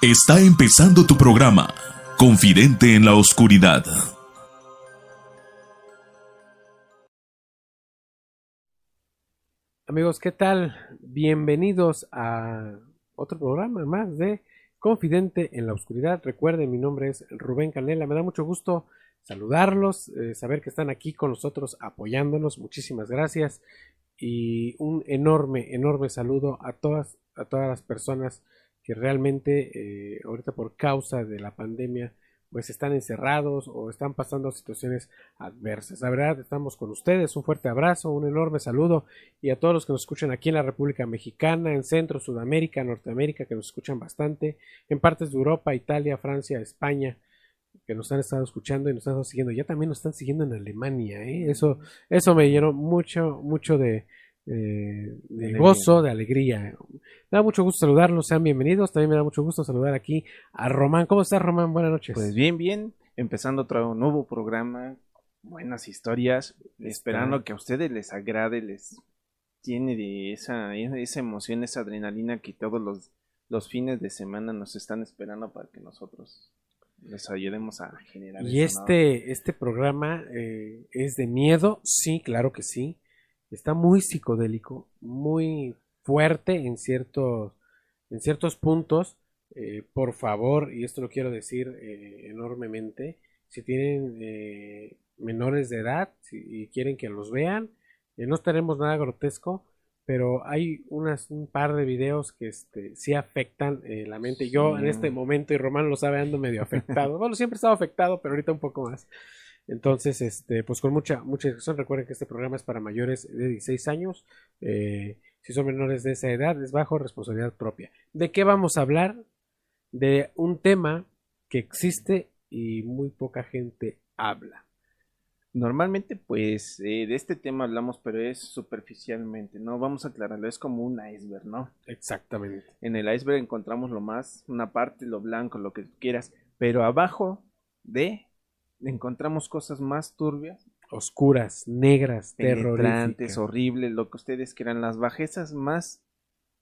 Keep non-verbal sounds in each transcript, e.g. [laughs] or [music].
Está empezando tu programa, Confidente en la Oscuridad. Amigos, ¿qué tal? Bienvenidos a otro programa más de Confidente en la Oscuridad. Recuerden, mi nombre es Rubén Canela. Me da mucho gusto saludarlos, eh, saber que están aquí con nosotros apoyándonos. Muchísimas gracias. Y un enorme, enorme saludo a todas, a todas las personas que realmente eh, ahorita por causa de la pandemia pues están encerrados o están pasando situaciones adversas. La verdad, estamos con ustedes. Un fuerte abrazo, un enorme saludo y a todos los que nos escuchan aquí en la República Mexicana, en Centro, Sudamérica, Norteamérica, que nos escuchan bastante, en partes de Europa, Italia, Francia, España, que nos han estado escuchando y nos están siguiendo. Ya también nos están siguiendo en Alemania, ¿eh? Eso, eso me llenó mucho, mucho de, eh, de gozo, de alegría. Me da mucho gusto saludarlos, sean bienvenidos. También me da mucho gusto saludar aquí a Román. ¿Cómo estás, Román? Buenas noches. Pues bien, bien. Empezando otro nuevo programa, buenas historias, esperando que a ustedes les agrade, les tiene de esa, esa emoción, esa adrenalina que todos los, los fines de semana nos están esperando para que nosotros les ayudemos a generar. Y este, este programa eh, es de miedo, sí, claro que sí está muy psicodélico, muy fuerte en ciertos, en ciertos puntos. Eh, por favor, y esto lo quiero decir eh, enormemente, si tienen eh, menores de edad y quieren que los vean, no estaremos nada grotesco, pero hay unas, un par de videos que este, sí afectan la mente. Yo en este momento, y Román lo sabe, ando medio afectado. bueno, siempre he estado afectado, pero ahorita un poco más. Entonces, este, pues con mucha, mucha discusión, recuerden que este programa es para mayores de 16 años. Eh, si son menores de esa edad, es bajo responsabilidad propia. ¿De qué vamos a hablar? De un tema que existe y muy poca gente habla. Normalmente, pues, eh, de este tema hablamos, pero es superficialmente, ¿no? Vamos a aclararlo, es como un iceberg, ¿no? Exactamente. En el iceberg encontramos lo más, una parte, lo blanco, lo que quieras, pero abajo de encontramos cosas más turbias. Oscuras, negras, terrorantes, horribles, lo que ustedes quieran, las bajezas más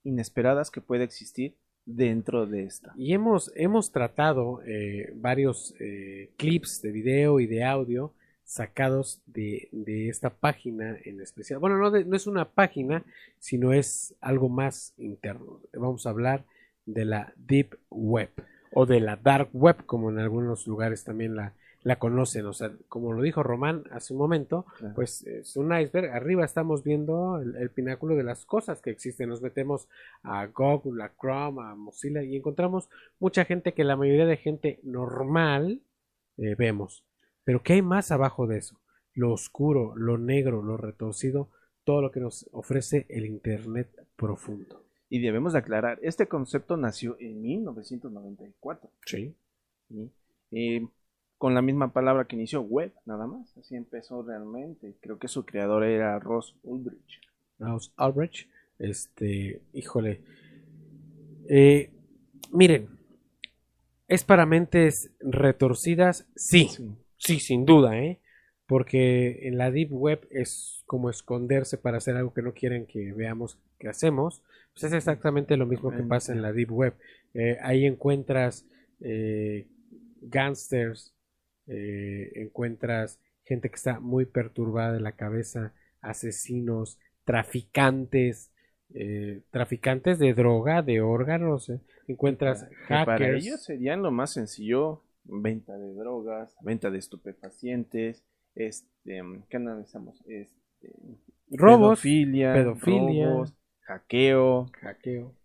inesperadas que puede existir dentro de esta. Y hemos, hemos tratado eh, varios eh, clips de video y de audio sacados de, de esta página en especial. Bueno, no, no es una página, sino es algo más interno. Vamos a hablar de la Deep Web o de la Dark Web, como en algunos lugares también la, la conocen. O sea, como lo dijo Román hace un momento, pues es un iceberg. Arriba estamos viendo el, pináculo de las cosas que existen. Nos metemos a Google, a Chrome, a Mozilla y encontramos mucha gente que la mayoría de gente normal eh, vemos. Pero ¿qué hay más abajo de eso? Lo oscuro, lo negro, lo retorcido, todo lo que nos ofrece el Internet profundo. Y debemos aclarar, este concepto nació en 1994. Sí. ¿sí? Eh, con la misma palabra que inició, web, nada más. Así empezó realmente. Creo que su creador era Ross Ulbricht. Ross Ulbricht, este, híjole. Eh, miren, ¿es para mentes retorcidas? Sí, sí, sin duda, ¿eh? Porque en la Deep Web es como esconderse para hacer algo que no quieren que veamos que hacemos. Pues es exactamente lo mismo que pasa en la Deep Web. Eh, ahí encuentras eh, gangsters, eh, encuentras gente que está muy perturbada de la cabeza, asesinos, traficantes, eh, traficantes de droga, de órganos, eh. encuentras hackers. Para ellos serían lo más sencillo, venta de drogas, venta de estupefacientes, este, ¿qué analizamos? Este, robos, pedofilia, hackeo, hackeo.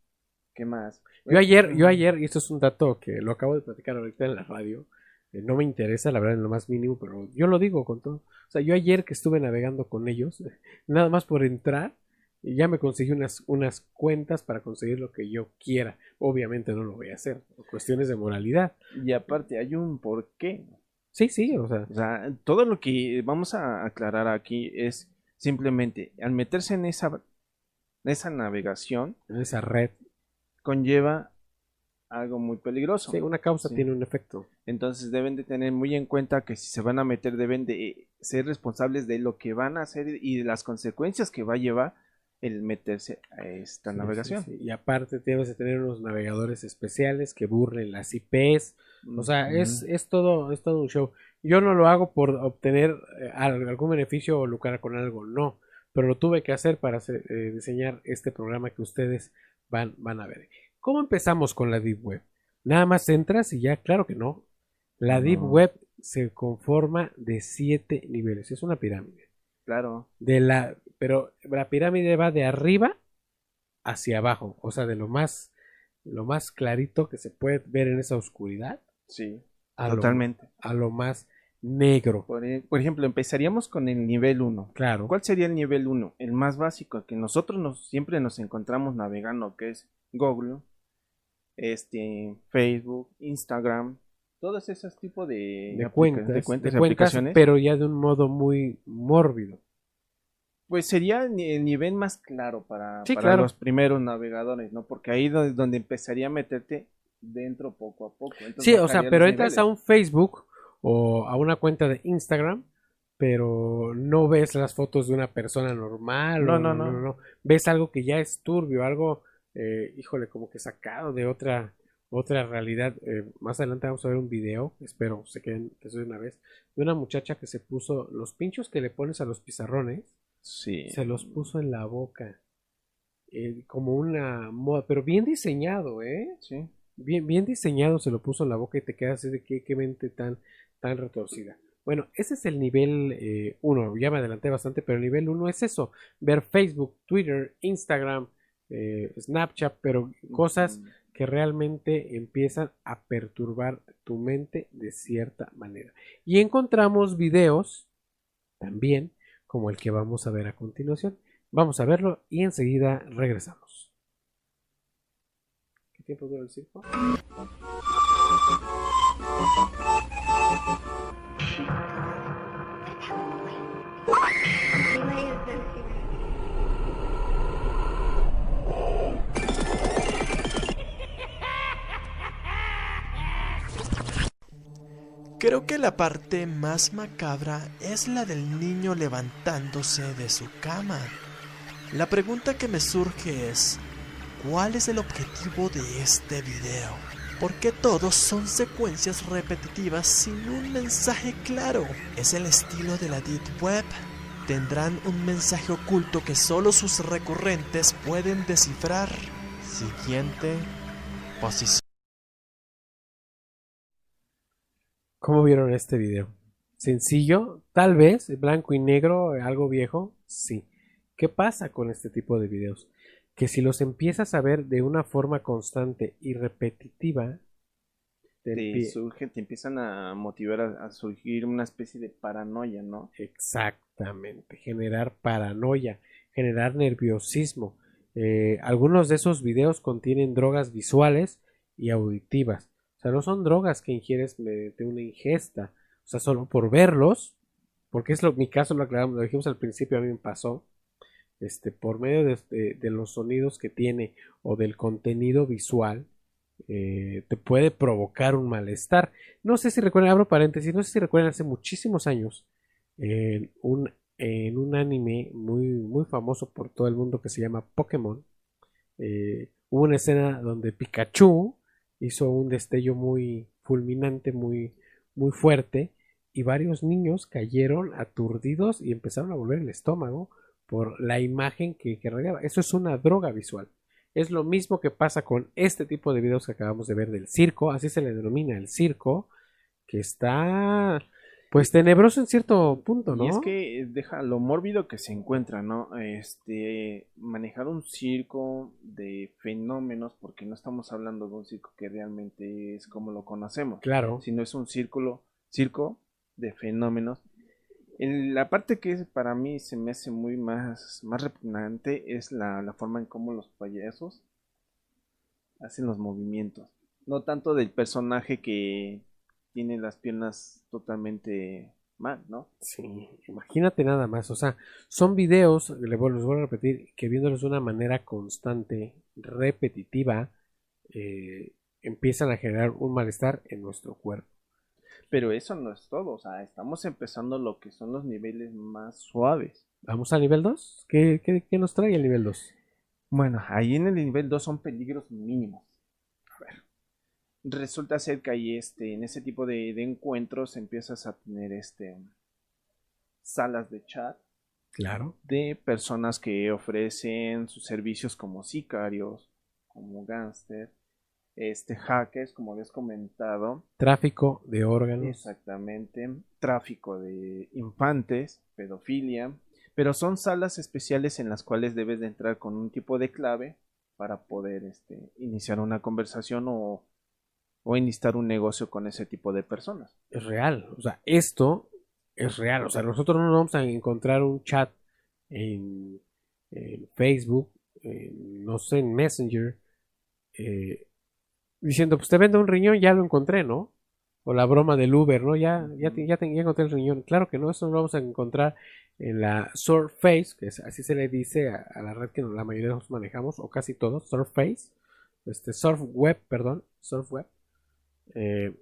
¿Qué más? Yo ayer, yo ayer, y esto es un dato que lo acabo de platicar ahorita en la radio, eh, no me interesa, la verdad, en lo más mínimo, pero yo lo digo con todo. O sea, yo ayer que estuve navegando con ellos, [laughs] nada más por entrar, ya me conseguí unas, unas cuentas para conseguir lo que yo quiera. Obviamente no lo voy a hacer, por cuestiones de moralidad. Y aparte hay un porqué. Sí, sí, o sea. O sea, todo lo que vamos a aclarar aquí es simplemente al meterse en esa, esa navegación, en esa red, conlleva algo muy peligroso. Sí, una causa tiene un efecto. Entonces deben de tener muy en cuenta que si se van a meter deben de ser responsables de lo que van a hacer y de las consecuencias que va a llevar el meterse a esta Sí, navegación. sí. Y aparte debes de tener unos navegadores especiales que burlen las IPs. O sea, es, es todo, es todo un show. Yo no lo hago por obtener eh, al- algún beneficio o lucrar con algo, no. Pero lo tuve que hacer para hacer- eh, diseñar este programa que ustedes van, van a ver. ¿Cómo empezamos con la Deep Web? Nada más entras y ya, claro que no. La Deep No. Web se conforma de siete niveles. Es una pirámide. Claro. De la, pero la pirámide va de arriba hacia abajo. O sea, de lo más, lo más clarito que se puede ver en esa oscuridad Sí. a lo- Totalmente. a lo más negro. Por, e- por ejemplo, empezaríamos con el nivel 1. Claro. ¿Cuál sería el nivel 1? El más básico, que nosotros nos, siempre nos encontramos navegando, que es Google, este, Facebook, Instagram, todos esos tipos de, cuentas, de cuentas, de cuentas, aplicaciones. pero ya de un modo muy mórbido. Pues sería el nivel más claro para, Sí, para claro. los primeros navegadores, ¿no? Porque ahí es donde empezaría a meterte dentro poco a poco. Entonces Sí, o sea, pero entras a un Facebook o a una cuenta de Instagram, pero no ves las fotos de una persona normal. No, o no, no. Ves algo que ya es turbio, algo, eh, híjole, como que sacado de otra otra realidad. Eh, más adelante vamos a ver un video, espero se queden eso de una vez, de una muchacha que se puso los pinchos que le pones a los pizarrones, Sí. se los puso en la boca. Eh, como una moda, pero bien diseñado, ¿eh? Sí. bien, bien diseñado se lo puso en la boca y te quedas así de qué, qué mente tan, tan retorcida. Bueno, ese es el nivel 1, ya me adelanté bastante, pero el nivel 1 es eso, ver Facebook, Twitter, Instagram, eh, Snapchat, pero cosas Mm, que realmente empiezan a perturbar tu mente de cierta manera. Y encontramos videos también como el que vamos a ver a continuación. Vamos a verlo y enseguida regresamos. ¿Qué tiempo dura el circo? Creo que la parte más macabra es la del niño levantándose de su cama. La pregunta que me surge es, ¿cuál es el objetivo de este video? ¿Por qué todos son secuencias repetitivas sin un mensaje claro? ¿Es el estilo de la Deep Web? ¿Tendrán un mensaje oculto que solo sus recurrentes pueden descifrar? Siguiente posición. ¿Cómo vieron este video? Sencillo, tal vez, blanco y negro, algo viejo, sí. ¿Qué pasa con este tipo de videos? Que si los empiezas a ver de una forma constante y repetitiva, te surge, te empiezan a motivar a, a surgir una especie de paranoia, ¿no? Exactamente, generar paranoia, generar nerviosismo. Eh, algunos de esos videos contienen drogas visuales y auditivas. O sea, no son drogas que ingieres mediante una ingesta. O sea, solo por verlos, porque es lo, mi caso, lo aclaramos, lo dijimos al principio, a mí me pasó. Este, por medio de, de los sonidos que tiene o del contenido visual, eh, te puede provocar un malestar. No sé si recuerdan, abro paréntesis, no sé si recuerdan hace muchísimos años, un, en un anime muy, muy famoso por todo el mundo que se llama Pokémon. eh, hubo una escena donde Pikachu hizo un destello muy fulminante, muy, muy fuerte, y varios niños cayeron aturdidos y empezaron a volver el estómago por la imagen que, que rodeaba. Eso es una droga visual. Es lo mismo que pasa con este tipo de videos que acabamos de ver del circo, así se le denomina el circo, que está pues tenebroso en cierto punto, ¿no? Y es que eh, deja lo mórbido que se encuentra, ¿no? Este, manejar un circo de fenómenos, porque no estamos hablando de un circo que realmente es como lo conocemos, Claro, sino es un círculo, circo de fenómenos. En la parte que para mí se me hace muy más, más repugnante es la, la forma en cómo los payasos hacen los movimientos. No tanto del personaje que tiene las piernas totalmente mal, ¿no? sí, imagínate nada más, o sea, son videos, vuelvo, les vuelvo a repetir, que viéndolos de una manera constante, repetitiva, eh, empiezan a generar un malestar en nuestro cuerpo. Pero eso no es todo, o sea, estamos empezando lo que son los niveles más suaves. Vamos al nivel 2. ¿Qué, qué, qué nos trae el nivel 2? Bueno, ahí en el nivel 2 son peligros mínimos. A ver. Resulta ser que ahí este, en ese tipo de, de encuentros empiezas a tener este salas de chat Claro. de personas que ofrecen sus servicios como sicarios, como gángster, este hackers, como he comentado, Tráfico de órganos. exactamente, tráfico de infantes, pedofilia, pero son salas especiales en las cuales debes de entrar con un tipo de clave para poder este, iniciar una conversación o, o iniciar un negocio con ese tipo de personas. Es real. O sea, esto es real. O sea, nosotros no vamos a encontrar un chat en, Facebook, en, no sé, en Messenger, eh, diciendo, pues te vendo un riñón, ya lo encontré, ¿no? O la broma del Uber, ¿no? Ya, ya, ya, te- encontré el riñón. Claro que no, eso lo vamos a encontrar en la Surface, que es, así se le dice a, a la red que la mayoría de nosotros manejamos, o casi todos, Surface, este, Surf Web, perdón, Surf Web, eh,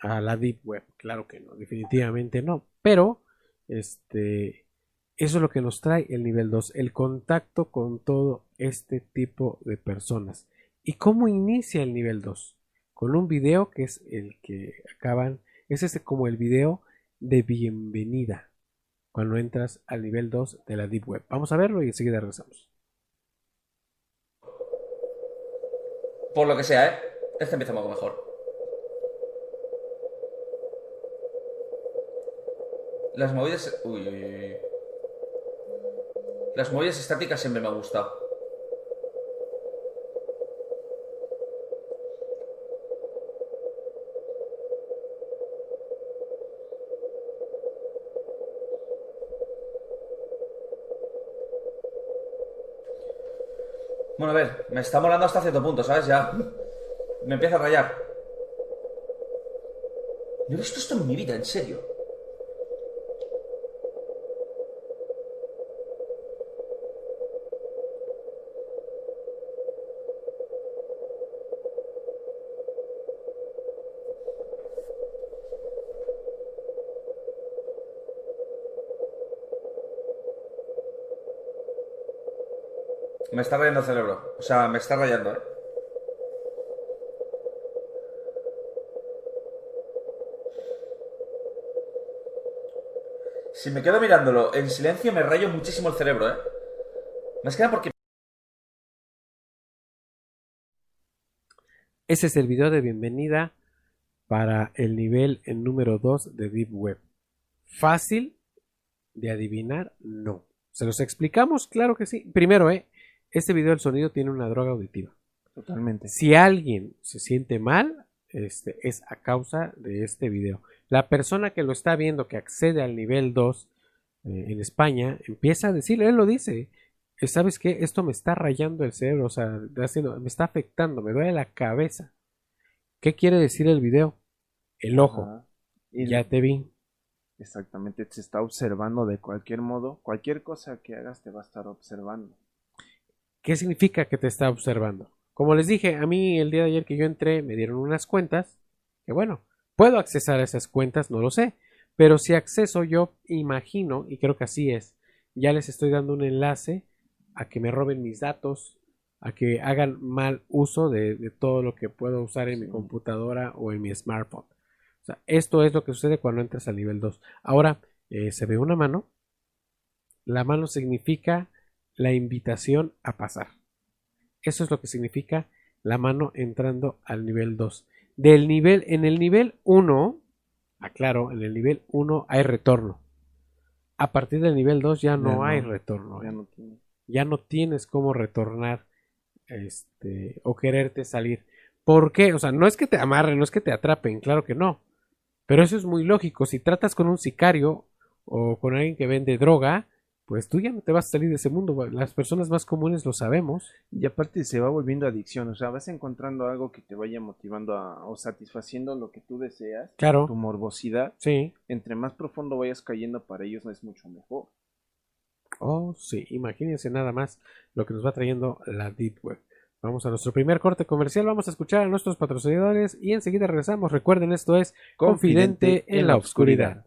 a la Deep Web, claro que no, definitivamente no, pero, este, eso es lo que nos trae el nivel 2, el contacto con todo este tipo de personas. ¿Y cómo inicia el nivel 2? Con un video que es el que acaban, es este como el video de bienvenida cuando entras al nivel 2 de la Deep Web. Vamos a verlo y enseguida regresamos. Por lo que sea, ¿eh? Este poco mejor. Las movidas... Uy, uy, uy. Las movidas estáticas siempre me han gustado. Bueno, a ver, me está molando hasta cierto punto, ¿sabes? Ya me empieza a rayar. No he visto esto en mi vida, en serio. Me está rayando el cerebro. O sea, me está rayando, ¿eh? Si me quedo mirándolo en silencio me rayo muchísimo el cerebro, ¿eh? Más que nada porque... Ese es el video de bienvenida para el nivel en número 2 de Deep Web. ¿Fácil de adivinar? No. ¿Se los explicamos? Claro que sí. Primero, ¿eh? Este video del sonido tiene una droga auditiva. Totalmente. Si alguien se siente mal, este, es a causa de este video. La persona que lo está viendo, que accede al nivel 2 eh, en España, empieza a decirle, él lo dice, eh, ¿sabes qué? Esto me está rayando el cerebro, o sea, haciendo- me está afectando, me duele la cabeza. ¿Qué quiere decir el video? El ojo, Ajá. Y ya te vi. Exactamente, te está observando de cualquier modo. Cualquier cosa que hagas te va a estar observando. ¿Qué significa que te está observando? Como les dije, a mí el día de ayer que yo entré me dieron unas cuentas, que bueno, puedo accesar a esas cuentas, no lo sé, pero si acceso yo imagino, y creo que así es, ya les estoy dando un enlace a que me roben mis datos, a que hagan mal uso de, de todo lo que puedo usar en mi computadora o en mi smartphone. O sea, esto es lo que sucede cuando entras al nivel 2. Ahora, eh, se ve una mano. La mano significa la invitación a pasar. Eso es lo que significa la mano entrando al nivel 2. Del nivel, en el nivel 1, aclaro, en el nivel 1 hay retorno. A partir del nivel 2 ya no, Ya no, hay retorno. Ya no tiene. ya no tienes cómo retornar este o quererte salir. ¿Por qué? O sea, no es que te amarren, no es que te atrapen, claro que no. Pero eso es muy lógico. Si tratas con un sicario o con alguien que vende droga, pues tú ya no te vas a salir de ese mundo. Las personas más comunes lo sabemos. Y aparte se va volviendo adicción. O sea, vas encontrando algo que te vaya motivando a, o satisfaciendo lo que tú deseas. Tu Claro, morbosidad. sí. Entre más profundo vayas cayendo para ellos es mucho mejor. Oh, sí. Imagínense nada más lo que nos va trayendo la Deep Web. Vamos a nuestro primer corte comercial, vamos a escuchar a nuestros patrocinadores y enseguida regresamos. Recuerden, esto es Confidente en la Oscuridad.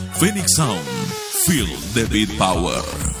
Phoenix Sound, feel the beat power.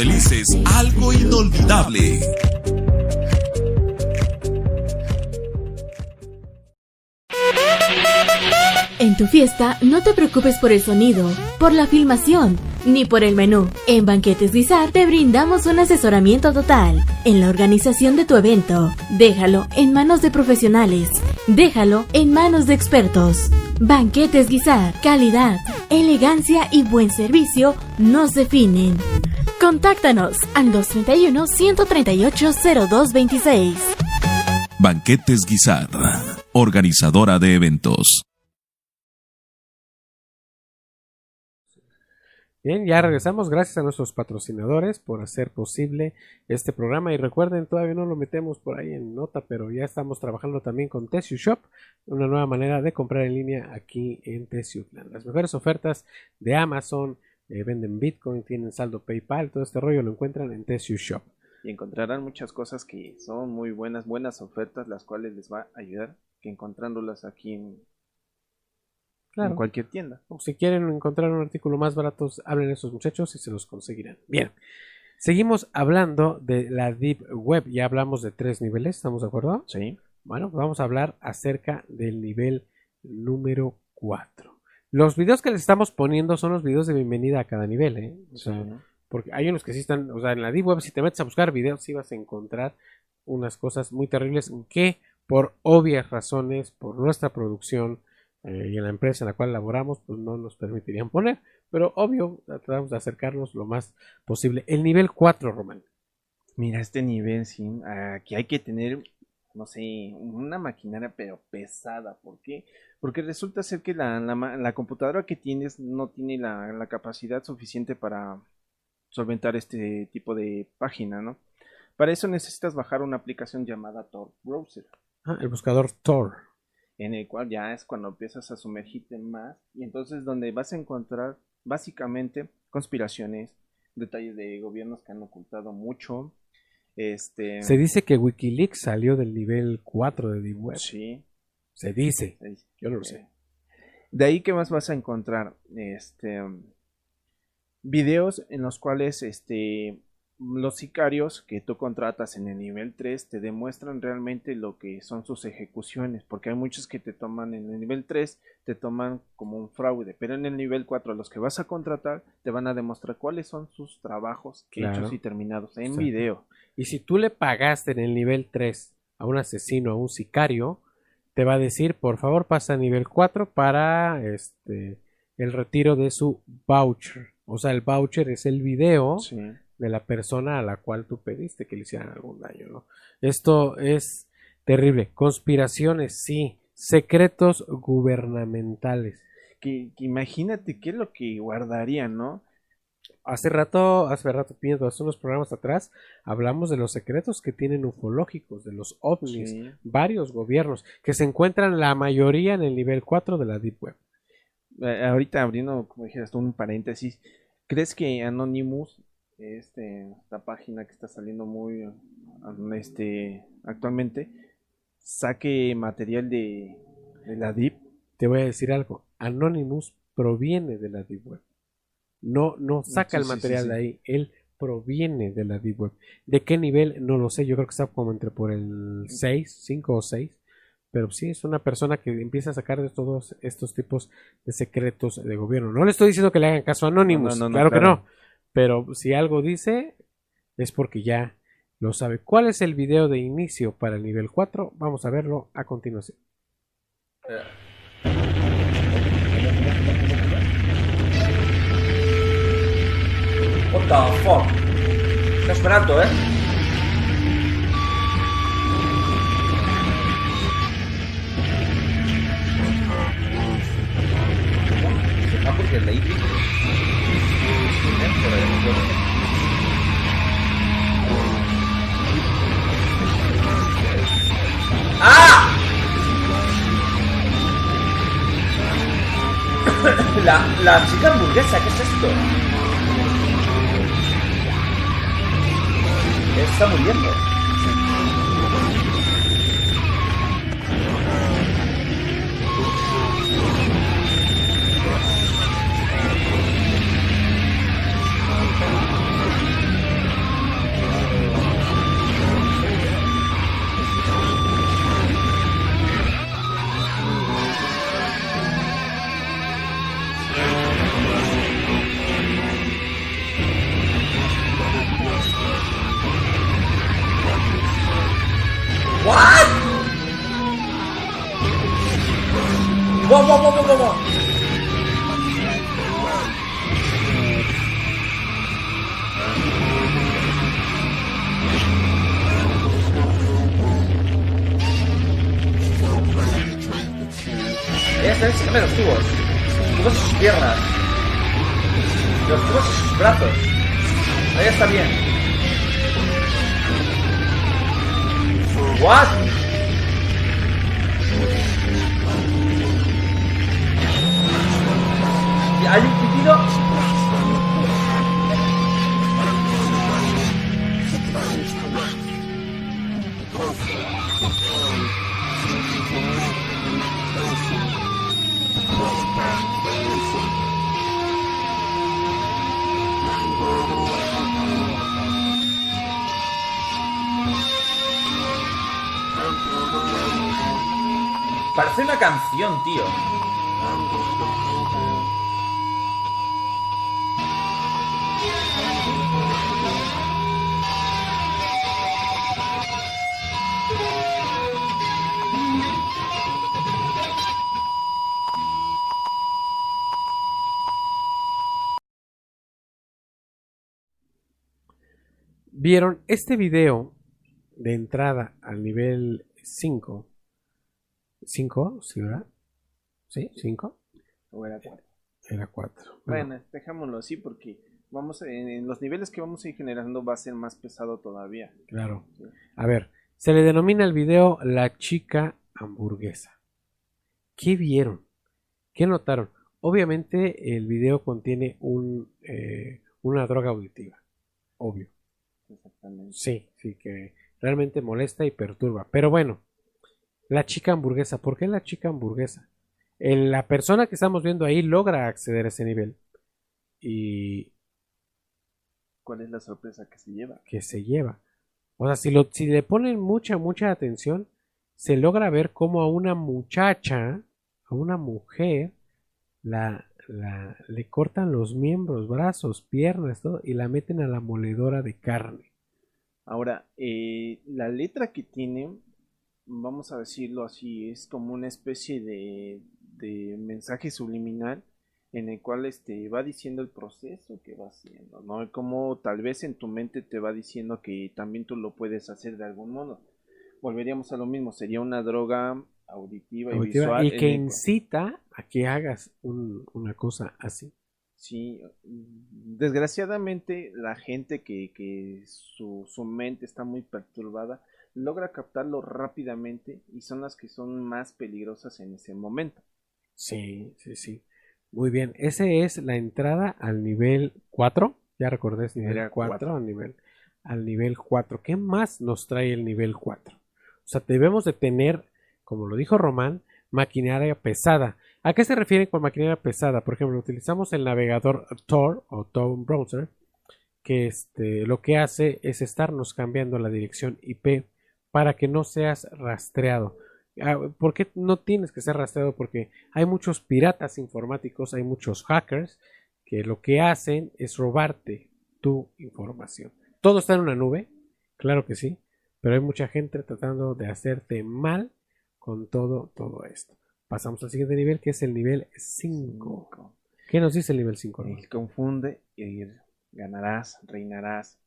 felices algo inolvidable. En tu fiesta no te preocupes por el sonido, por la filmación, ni por el menú. En Banquetes Guisar te brindamos un asesoramiento total en la organización de tu evento. Déjalo en manos de profesionales. Déjalo en manos de expertos. Banquetes Guisar, calidad, elegancia y buen servicio nos definen. Contáctanos al 231-138-0226. Banquetes Guisar, organizadora de eventos. Bien, ya regresamos. Gracias a nuestros patrocinadores por hacer posible este programa. Y recuerden, todavía no lo metemos por ahí en nota, pero ya estamos trabajando también con Tessio Shop, una nueva manera de comprar en línea aquí en Tessiutlan. Las mejores ofertas de Amazon, eh, venden Bitcoin, tienen saldo PayPal, todo este rollo lo encuentran en Tessio Shop. Y encontrarán muchas cosas que son muy buenas, buenas ofertas, las cuales les va a ayudar que encontrándolas aquí en, Claro. en cualquier tienda. O si quieren encontrar un artículo más barato, hablen a esos muchachos y se los conseguirán. Bien. Seguimos hablando de la Deep Web. Ya hablamos de tres niveles, ¿estamos de acuerdo? Sí. Bueno, pues vamos a hablar acerca del nivel número 4. Los videos que les estamos poniendo son los videos de bienvenida a cada nivel, ¿eh? O sea, porque hay unos que sí están, o sea, en la Deep Web, si te metes a buscar videos, sí vas a encontrar unas cosas muy terribles que, por obvias razones, por nuestra producción eh, y en la empresa en la cual laboramos, pues no nos permitirían poner. Pero obvio, tratamos de acercarnos lo más posible. El nivel 4, Román. Mira, este nivel, sí, aquí hay que tener, no sé, una maquinaria pero pesada. ¿Por qué? Porque resulta ser que la, la computadora que tienes no tiene la, la capacidad suficiente para solventar este tipo de página, ¿no? Para eso necesitas bajar una aplicación llamada Tor Browser, Ah, el buscador Tor. en el cual ya es cuando empiezas a sumergirte más y entonces donde vas a encontrar básicamente conspiraciones, detalles de gobiernos que han ocultado mucho, este... Se dice que Wikileaks salió del nivel 4 de Deep Web. Sí, Se dice. sí. Yo no lo sé. De ahí que más vas a encontrar este videos en los cuales este los sicarios que tú contratas en el nivel 3 te demuestran realmente lo que son sus ejecuciones, porque hay muchos que te toman en el nivel 3, te toman como un fraude, pero en el nivel 4 los que vas a contratar te van a demostrar cuáles son sus trabajos Claro. hechos y terminados en Exacto. video. Y si tú le pagaste en el nivel 3 a un asesino, a un sicario, te va a decir, por favor, pasa a nivel 4 para este el retiro de su voucher. O sea, el voucher es el video Sí. De la persona a la cual tú pediste que le hicieran algún daño, ¿no? Esto es terrible. Conspiraciones, sí. Secretos gubernamentales. Que, que imagínate qué es lo que guardarían, ¿no? Hace rato, hace rato, pienso, hace unos programas atrás, hablamos de los secretos que tienen ufológicos, de los ovnis, Sí. varios gobiernos, que se encuentran la mayoría en el nivel 4 de la Deep Web. Eh, ahorita abriendo, como dijeras tú, un paréntesis, ¿crees que Anonymous, este, esta página que está saliendo muy este, actualmente, saque material de, de la Deep? Te voy a decir algo, Anonymous proviene de la Deep Web. No, no saca Sí, el material sí, de ahí, él proviene de la Deep Web. ¿De qué nivel? No lo sé, yo creo que está como entre por el 6, 5 o 6. Pero sí, es una persona que empieza a sacar de todos estos tipos de secretos de gobierno. No le estoy diciendo que le hagan caso a Anonymous, No, no, no, claro, que no. Pero si algo dice, es porque ya lo sabe. ¿Cuál es el video de inicio para el nivel 4? Vamos a verlo a continuación. What the fuck? Está esperando, ¿eh? Ah, porque el. ¡Ah! La, la chica hamburguesa, ¿qué es esto? Está muriendo. What? Wow, wow, wow, wow, wow. Ella está enseñando los tubos. Los tubos y sus piernas. Los tubos y sus brazos. Ahí está bien. What? Y Hay un pitido. Parece una canción, tío. Vieron este video de entrada al nivel 5. 5, ¿sí, verdad? ¿Sí? ¿5? O era cuatro. Era 4. Bueno, dejémoslo así porque vamos a- en, los niveles que vamos a ir generando va a ser más pesado todavía. Claro. A ver, se le denomina el video La chica hamburguesa. ¿Qué vieron? ¿Qué notaron? Obviamente el video contiene un, eh, una droga auditiva. Obvio. Exactamente. Sí, sí, que realmente molesta y perturba. Pero bueno, la chica hamburguesa. ¿Por qué la chica hamburguesa? El- la persona que estamos viendo ahí logra acceder a ese nivel. Y ¿Cuál es la sorpresa que se lleva? que se lleva. O sea, si, lo, si le ponen mucha, mucha atención, se logra ver cómo a una muchacha, a una mujer, la, la- le cortan los miembros, brazos, piernas, todo, y la meten a la moledora de carne. Ahora, eh, la letra que tiene, vamos a decirlo así, es como una especie de, de mensaje subliminal en el cual este, va diciendo el proceso que va haciendo, ¿no? Como tal vez en tu mente te va diciendo que también tú lo puedes hacer de algún modo. Volveríamos a lo mismo, sería una droga auditiva, auditiva, y visual. y que incita a que hagas un- una cosa así. Sí, desgraciadamente la gente que, que su, su mente está muy perturbada logra captarlo rápidamente y son las que son más peligrosas en ese momento. Sí, sí, sí. Muy bien, ese es la entrada al nivel 4. Ya recordé, es nivel Era 4, cuatro. al nivel al nivel 4. ¿Qué más nos trae el nivel 4? O sea, debemos de tener, como lo dijo Román, maquinaria pesada. ¿A qué se refiere con maquinaria pesada? Por ejemplo, utilizamos el navegador Tor o Tor Browser que este, lo que hace es estarnos cambiando la dirección IP para que no seas rastreado. Ah, ¿Por qué no tienes que ser rastreado? Porque hay muchos piratas informáticos, hay muchos hackers que lo que hacen es robarte tu información. Todo está en una nube, claro que sí, pero hay mucha gente tratando de hacerte mal con todo, todo esto. Pasamos al siguiente nivel, que es el nivel 5. ¿Qué nos dice el nivel 5? El confunde y ganarás, reinarás.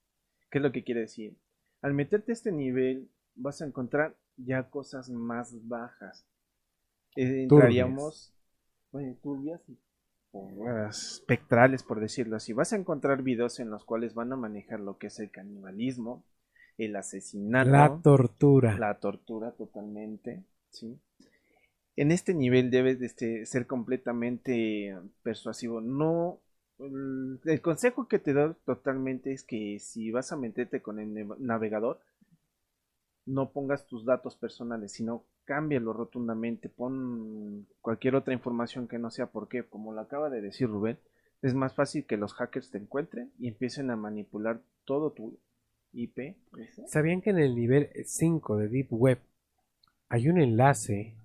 ¿Qué es lo que quiere decir? Al meterte a este nivel vas a encontrar ya cosas más bajas. Eh, entraríamos, bueno, turbias y espectrales, por decirlo así. Vas a encontrar videos en los cuales van a manejar lo que es el canibalismo, el asesinato, la tortura, la tortura totalmente, ¿sí? En este nivel debes de este, ser completamente persuasivo. No, el consejo que te doy totalmente es que si vas a meterte con el navegador, no pongas tus datos personales, sino cámbialo rotundamente, pon cualquier otra información que no sea porque, como lo acaba de decir Rubén, es más fácil que los hackers te encuentren y empiecen a manipular todo tu IP. ¿Sabían que en el nivel 5 de Deep Web hay un enlace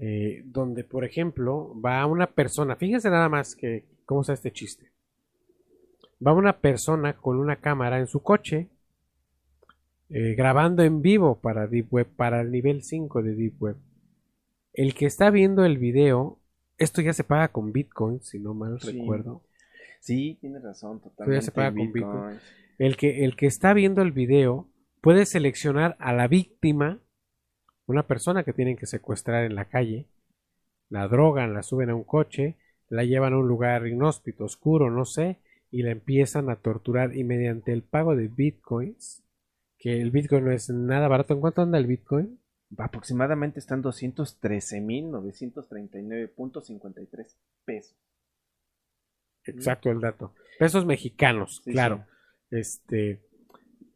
eh, donde, por ejemplo, va una persona, fíjense nada más que cómo está este chiste. Va una persona con una cámara en su coche eh, grabando en vivo para Deep Web, para el nivel 5 de Deep Web. El que está viendo el video, esto ya se paga con Bitcoin, si no mal recuerdo. Sí, tiene razón, totalmente. se paga con Bitcoin. El que, el que está viendo el video puede seleccionar a la víctima, una persona que tienen que secuestrar en la calle, la drogan, la suben a un coche, la llevan a un lugar inhóspito, oscuro, no sé, y la empiezan a torturar y mediante el pago de bitcoins que el Bitcoin no es nada barato. ¿En cuánto anda el Bitcoin? Aproximadamente están 213.939.53 pesos. Exacto el dato. Pesos mexicanos, claro. Este,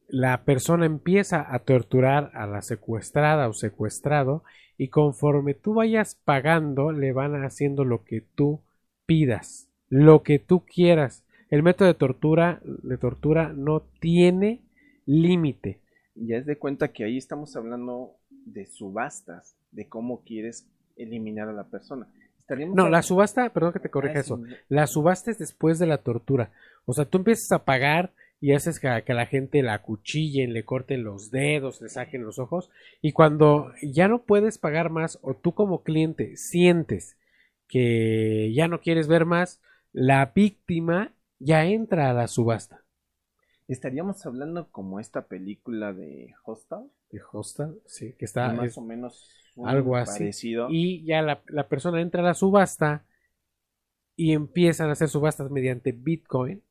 la persona empieza a torturar a la secuestrada o secuestrado y conforme tú vayas pagando le van haciendo lo que tú pidas, lo que tú quieras. El método de tortura, de tortura no tiene límite. Ya es de cuenta que ahí estamos hablando de subastas, de cómo quieres eliminar a la persona. no, la subasta, perdón que te corrija ah, eso, la subasta es después de la tortura. O sea, tú empiezas a pagar y haces que, la gente la cuchillen, le corten los dedos, le saquen los ojos. Y cuando ya no puedes pagar más o tú como cliente sientes que ya no quieres ver más, la víctima ya entra a la subasta. Estaríamos hablando como esta película de Hostel. De Hostel, sí, que está más o menos algo así. Parecido. Y ya la, persona entra a la subasta y empiezan a hacer subastas mediante Bitcoin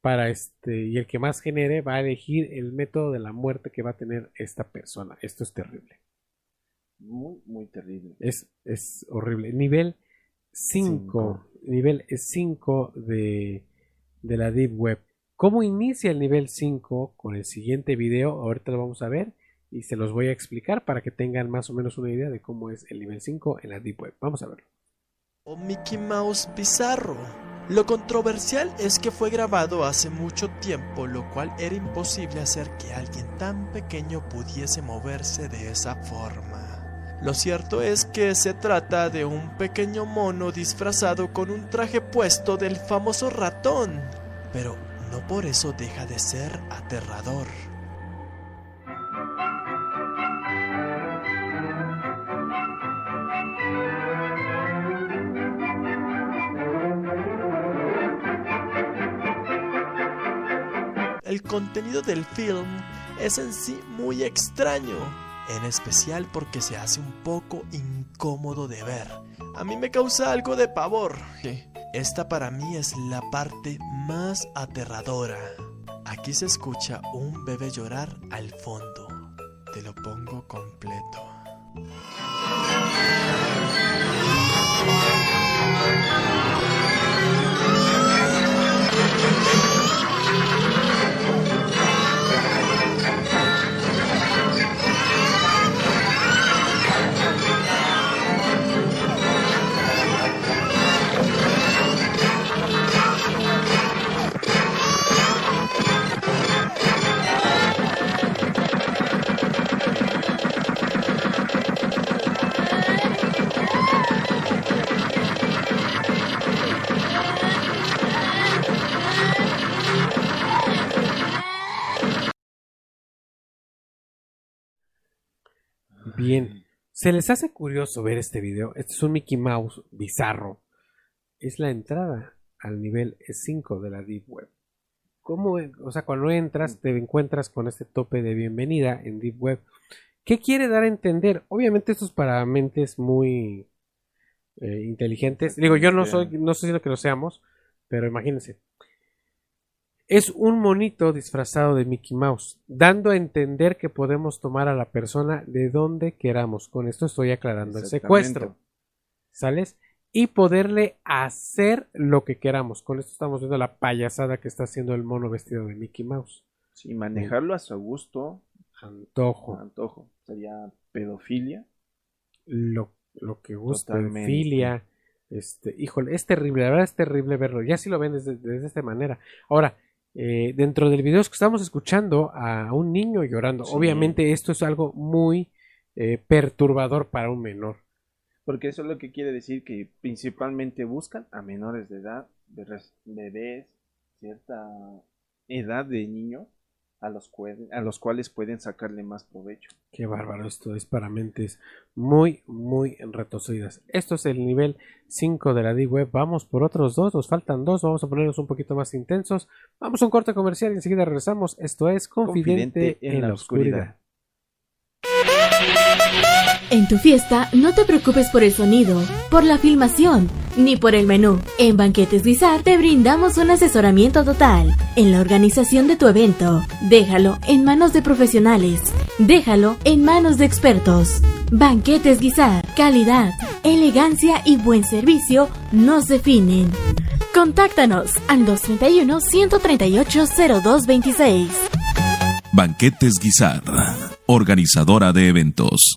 para este y el que más genere va a elegir el método de la muerte que va a tener esta persona. Esto es terrible. Muy, muy terrible. Es, es horrible. Nivel 5. Nivel 5 de, de la Deep Web. ¿Cómo inicia el nivel 5 con el siguiente video? Ahorita lo vamos a ver y se los voy a explicar para que tengan más o menos una idea de cómo es el nivel 5 en la Deep Web. Vamos a verlo. O Mickey Mouse Bizarro. Lo controversial es que fue grabado hace mucho tiempo, lo cual era imposible hacer que alguien tan pequeño pudiese moverse de esa forma. Lo cierto es que se trata de un pequeño mono disfrazado con un traje puesto del famoso ratón. Pero no por eso deja de ser aterrador. El contenido del film es en sí muy extraño, en especial porque se hace un poco incómodo de ver. A mí me causa algo de pavor. Esta para mí es la parte más aterradora. Aquí se escucha un bebé llorar al fondo. Te lo pongo completo. Bien. ¿Se les hace curioso ver este video? Este es un Mickey Mouse bizarro. Es la entrada al nivel 5 de la Deep Web. ¿Cómo, o sea, cuando entras te encuentras con este tope de bienvenida en Deep Web. ¿Qué quiere dar a entender? Obviamente esto es para mentes muy eh, inteligentes. Digo, yo no soy, no estoy diciendo que lo seamos, pero imagínense. Es un monito disfrazado de Mickey Mouse, dando a entender que podemos tomar a la persona de donde queramos. Con esto estoy aclarando el secuestro. ¿Sales? Y poderle hacer lo que queramos. Con esto estamos viendo la payasada que está haciendo el mono vestido de Mickey Mouse. Sí, manejarlo a su gusto. Antojo. Antojo. Sería pedofilia. Lo, lo que gusta. Pedofilia. Este, híjole, es terrible, la verdad es terrible verlo. Ya si lo ven desde, desde esta manera. Ahora, eh, dentro del video estamos escuchando a un niño llorando. Obviamente esto es algo muy eh, perturbador para un menor. Porque eso es lo que quiere decir que principalmente buscan a menores de edad, bebés, cierta edad de niño, a los, a los cuales pueden sacarle más provecho. Qué bárbaro, esto es para mentes muy, muy retorcidas. Esto es el nivel 5 de la D-Web. Vamos por otros dos, nos faltan dos, vamos a ponernos un poquito más intensos. Vamos a un corte comercial y enseguida regresamos. Esto es Confidente, en, la, oscuridad. En tu fiesta, no te preocupes por el sonido, por la filmación, ni por el menú. En Banquetes Guisar te brindamos un asesoramiento total en la organización de tu evento. Déjalo en manos de profesionales. Déjalo en manos de expertos. Banquetes Guisar, calidad, elegancia y buen servicio nos definen. Contáctanos al 231-138-0226. Banquetes Guisar, organizadora de eventos.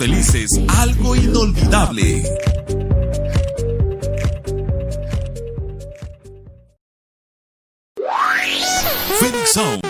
felices, algo inolvidable. Phoenix Sound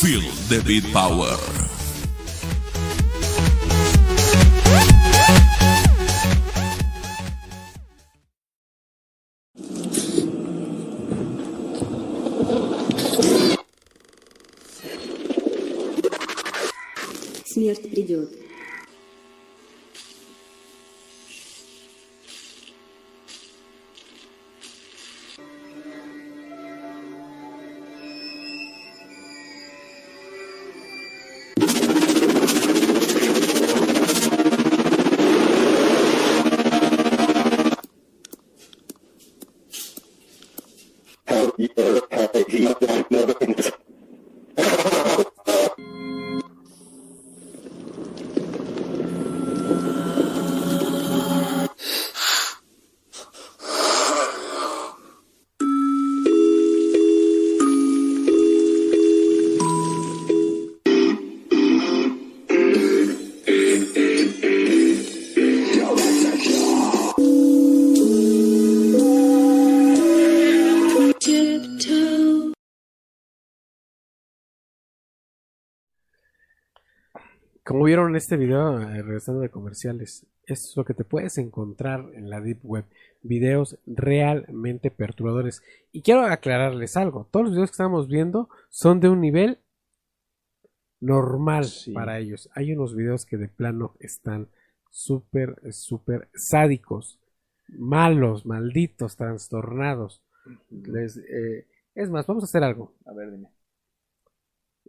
Feel the beat power. Смерть придет. Vieron este video, eh, regresando de comerciales, es lo que te puedes encontrar en la Deep Web. Videos realmente perturbadores. Y quiero aclararles algo. Todos los videos que estamos viendo son de un nivel normal para ellos. Hay unos videos que de plano están súper, súper sádicos, malos, malditos, trastornados. Les, eh, es más, vamos a hacer algo. A ver, dime.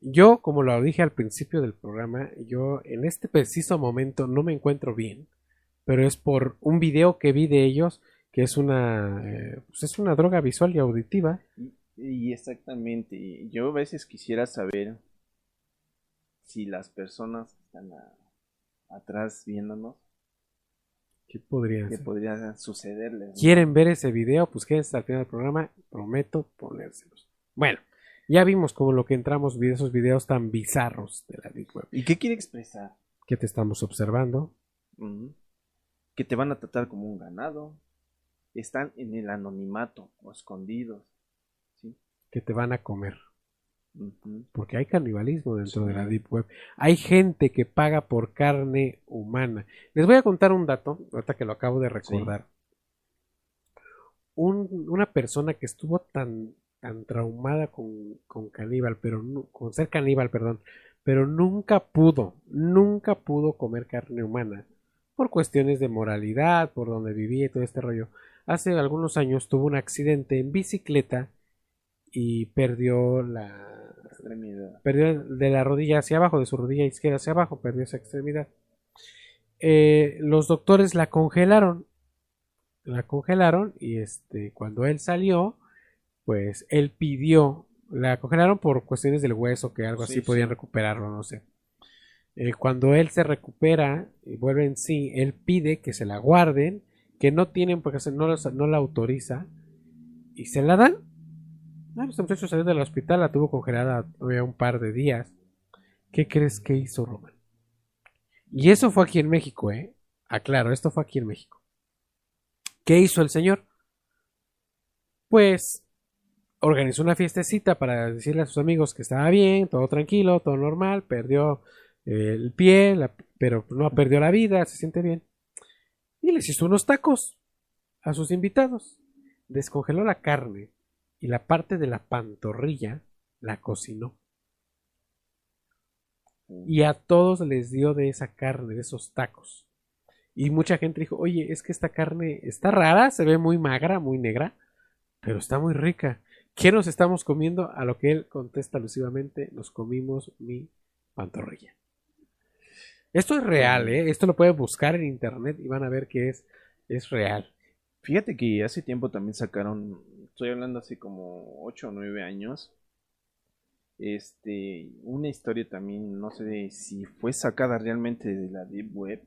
Yo, como lo dije al principio del programa, yo en este preciso momento no me encuentro bien, pero es por un video que vi de ellos que es una, eh, pues es una droga visual y auditiva. Y, y exactamente, yo a veces quisiera saber si las personas que están a- atrás viéndonos, ¿Qué podría qué podría sucederles. ¿Quieren ver ese video? Pues quédense al final del programa, prometo ponérselos. Bueno, ya vimos como lo que entramos vi- esos videos tan bizarros de la Deep Web ¿Y qué quiere expresar? que te estamos observando. Ujú. Que te van a tratar como un ganado. Están en el anonimato o escondidos. ¿sí? que te van a comer. Porque hay canibalismo dentro de la. Deep Web. Hay gente que paga por carne humana. Les voy a contar un dato, ahorita que lo acabo de recordar. Un- una persona que estuvo tan, tan traumada con, con caníbal, pero con ser caníbal, perdón, pero nunca pudo, nunca pudo comer carne humana. Por cuestiones de moralidad, por donde vivía y todo este rollo. Hace algunos años tuvo un accidente en bicicleta y perdió la, Extremidad. perdió de la rodilla hacia abajo, de su rodilla izquierda hacia abajo, perdió esa extremidad. Eh, los doctores la congelaron, la congelaron y este, cuando él salió, pues él pidió, la congelaron por cuestiones del hueso, que algo Sí, así sí. podían recuperarlo, no sé. Eh, cuando él se recupera y vuelve en sí, él pide que se la guarden, que no tienen porque se- no, los- no la autoriza y se la dan. Ah, este muchacho salió del hospital, la tuvo congelada todavía un par de días. ¿Qué crees que hizo Roman? Y eso fue aquí en México, ¿eh? Aclaro, esto fue aquí en México. ¿Qué hizo el señor? Pues organizó una fiestecita para decirle a sus amigos que estaba bien, todo tranquilo, todo normal, perdió el pie, pero no perdió la vida, se siente bien. Y les hizo unos tacos a sus invitados. Descongeló la carne y la parte de la pantorrilla la cocinó. Y a todos les dio de esa carne, de esos tacos. Y mucha gente dijo, oye, es que esta carne está rara, se ve muy magra, muy negra, pero está muy rica. ¿Qué nos estamos comiendo? A lo que él contesta alusivamente, nos comimos mi pantorrilla. Esto es real, ¿eh? Esto lo pueden buscar en internet y van a ver que es, es real. Fíjate que hace tiempo también sacaron, estoy hablando así como 8 o 9 años, este, una historia también, no sé si fue sacada realmente de la Deep Web,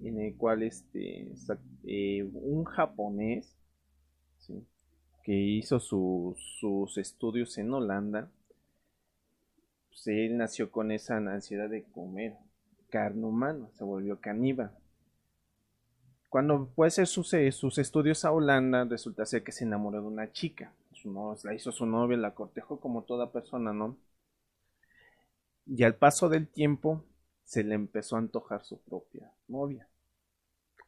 en el cual este, eh, un japonés. Que hizo su- sus estudios en Holanda, pues él nació con esa ansiedad de comer carne humana, se volvió caníbal. Cuando a hacer sus, eh, sus estudios a Holanda, resulta ser que se enamoró de una chica. Su la hizo su novia, la cortejó como toda persona, ¿no? Y al paso del tiempo, se le empezó a antojar su propia novia.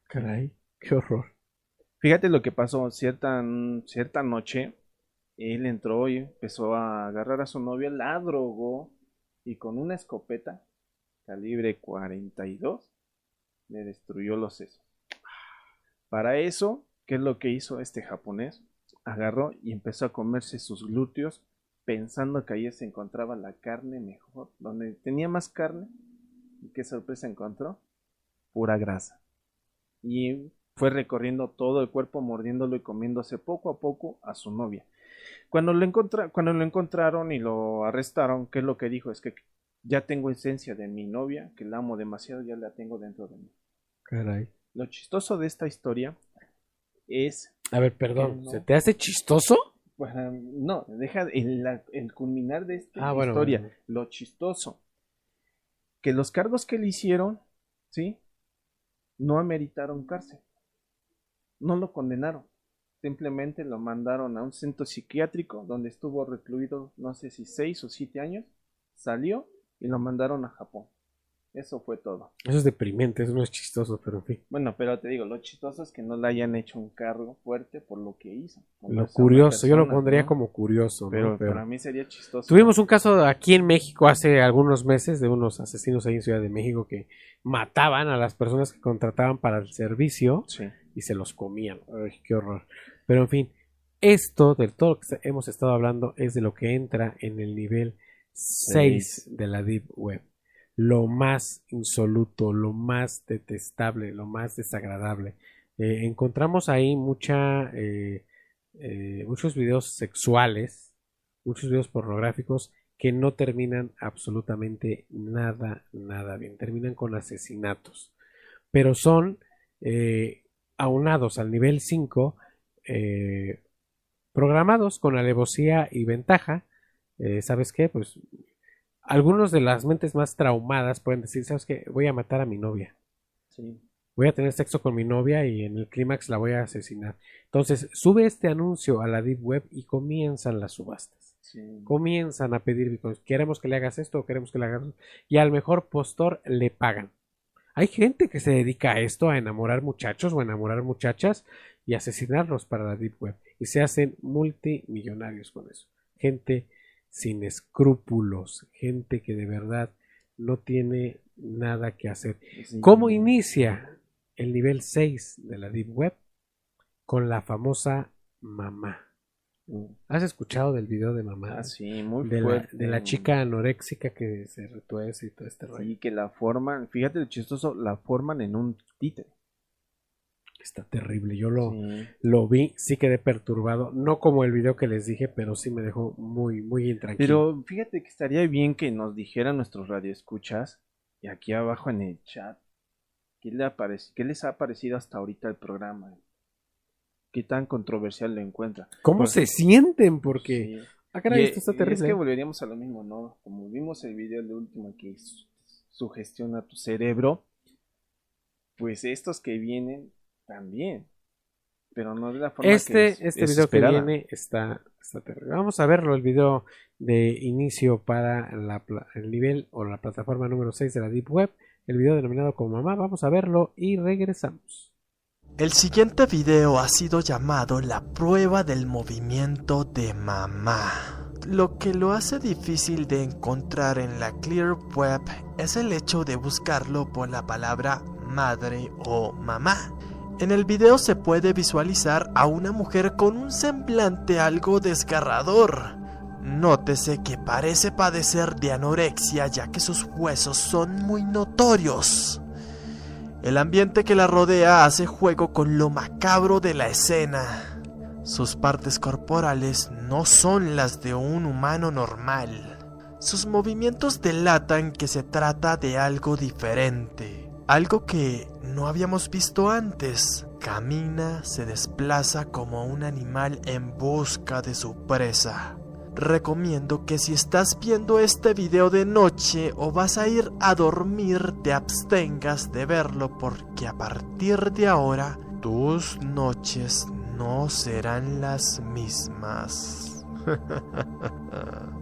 Caray, qué horror. Fíjate lo que pasó. Cierta, cierta noche, él entró y empezó a agarrar a su novia, la drogó y con una escopeta calibre 42 le destruyó los sesos. Para eso, ¿qué es lo que hizo este japonés? Agarró y empezó a comerse sus glúteos pensando que ahí se encontraba la carne mejor. Donde tenía más carne, ¿y qué sorpresa encontró? Pura grasa. Y fue recorriendo todo el cuerpo, mordiéndolo y comiéndose poco a poco a su novia. Cuando lo, encontra- cuando lo encontraron y lo arrestaron, ¿qué es lo que dijo? Es que ya tengo esencia de mi novia, que la amo demasiado, ya la tengo dentro de mí. Caray. Lo chistoso de esta historia es, A ver, perdón, No. ¿se te hace chistoso? bueno, no, deja el, el culminar de esta Ah, bueno, historia, bueno. lo chistoso, que los cargos que le hicieron, ¿sí? No ameritaron cárcel, no lo condenaron, simplemente lo mandaron a un centro psiquiátrico donde estuvo recluido, no sé si seis o siete años, salió y lo mandaron a Japón. Eso fue todo. Eso es deprimente, eso no es chistoso, pero en fin. Bueno, pero te digo, lo chistoso es que no le hayan hecho un cargo fuerte por lo que hizo. Lo curioso, yo lo pondría ¿no? como curioso, ¿no? Pero, Pero- para mí sería chistoso. Tuvimos un caso aquí en México hace algunos meses de unos asesinos ahí en Ciudad de México que mataban a las personas que contrataban para el servicio Sí. Y se los comían. Ay, qué horror. Pero en fin, esto de todo lo que hemos estado hablando es de lo que entra en el nivel 6 de la Deep Web. Lo más insoluto, lo más detestable, lo más desagradable. Eh, encontramos ahí mucha, eh, eh, muchos videos sexuales, muchos videos pornográficos que no terminan absolutamente nada, nada bien. Terminan con asesinatos. Pero son aunados al nivel 5, programados con alevosía y ventaja. ¿Sabes qué? Pues algunos de las mentes más traumadas pueden decir, ¿sabes qué? Voy a matar a mi novia. Sí. Voy a tener sexo con mi novia y en el clímax la voy a asesinar. Entonces, sube este anuncio a la Deep Web y comienzan las subastas. Sí. Comienzan a pedir, queremos que le hagas esto o queremos que le hagas Y al mejor postor le pagan. Hay gente que se dedica a esto, a enamorar muchachos o enamorar muchachas y asesinarlos para la Deep Web. Y se hacen multimillonarios con eso. Gente sin escrúpulos, gente que de verdad no tiene nada que hacer. ¿Cómo inicia el nivel 6 de la Deep Web? Con la famosa mamá. ¿Has escuchado del video de mamá? Ah, sí, muy de fuerte. La, de la chica anoréxica que se retuerce y todo este rollo. Sí, que la forman, fíjate lo chistoso, la forman en un títere está terrible. Yo lo, lo vi, sí quedé perturbado. No como el video que les dije, pero sí me dejó muy, muy intranquilo. Pero fíjate que estaría bien que nos dijeran nuestros radioescuchas y aquí abajo en el chat qué, le qué les ha parecido hasta ahorita el programa. ¿Qué tan controversial lo encuentra? ¿Cómo se sienten? Porque... Ah, esto está terrible. Es que volveríamos a lo mismo, ¿no? Como vimos el video de último que sugestiona tu cerebro, pues estos que vienen también. Pero no de la forma este, que Este video que viene está, está terrible. Vamos a verlo, el video de inicio para el nivel o la plataforma número 6 de la Deep Web. El video denominado como mamá. Vamos a verlo y regresamos. El siguiente video ha sido llamado la prueba del movimiento de mamá. Lo que lo hace difícil de encontrar en la Clear Web es el hecho de buscarlo por la palabra madre o mamá. En el video se puede visualizar a una mujer con un semblante algo desgarrador. Nótese que parece padecer de anorexia ya que sus huesos son muy notorios. El ambiente que la rodea hace juego con lo macabro de la escena. Sus partes corporales no son las de un humano normal. Sus movimientos delatan que se trata de algo diferente. Algo que no habíamos visto antes. Camina, se desplaza como un animal en busca de su presa. Recomiendo que si estás viendo este video de noche o vas a ir a dormir te abstengas de verlo porque a partir de ahora tus noches no serán las mismas. [laughs]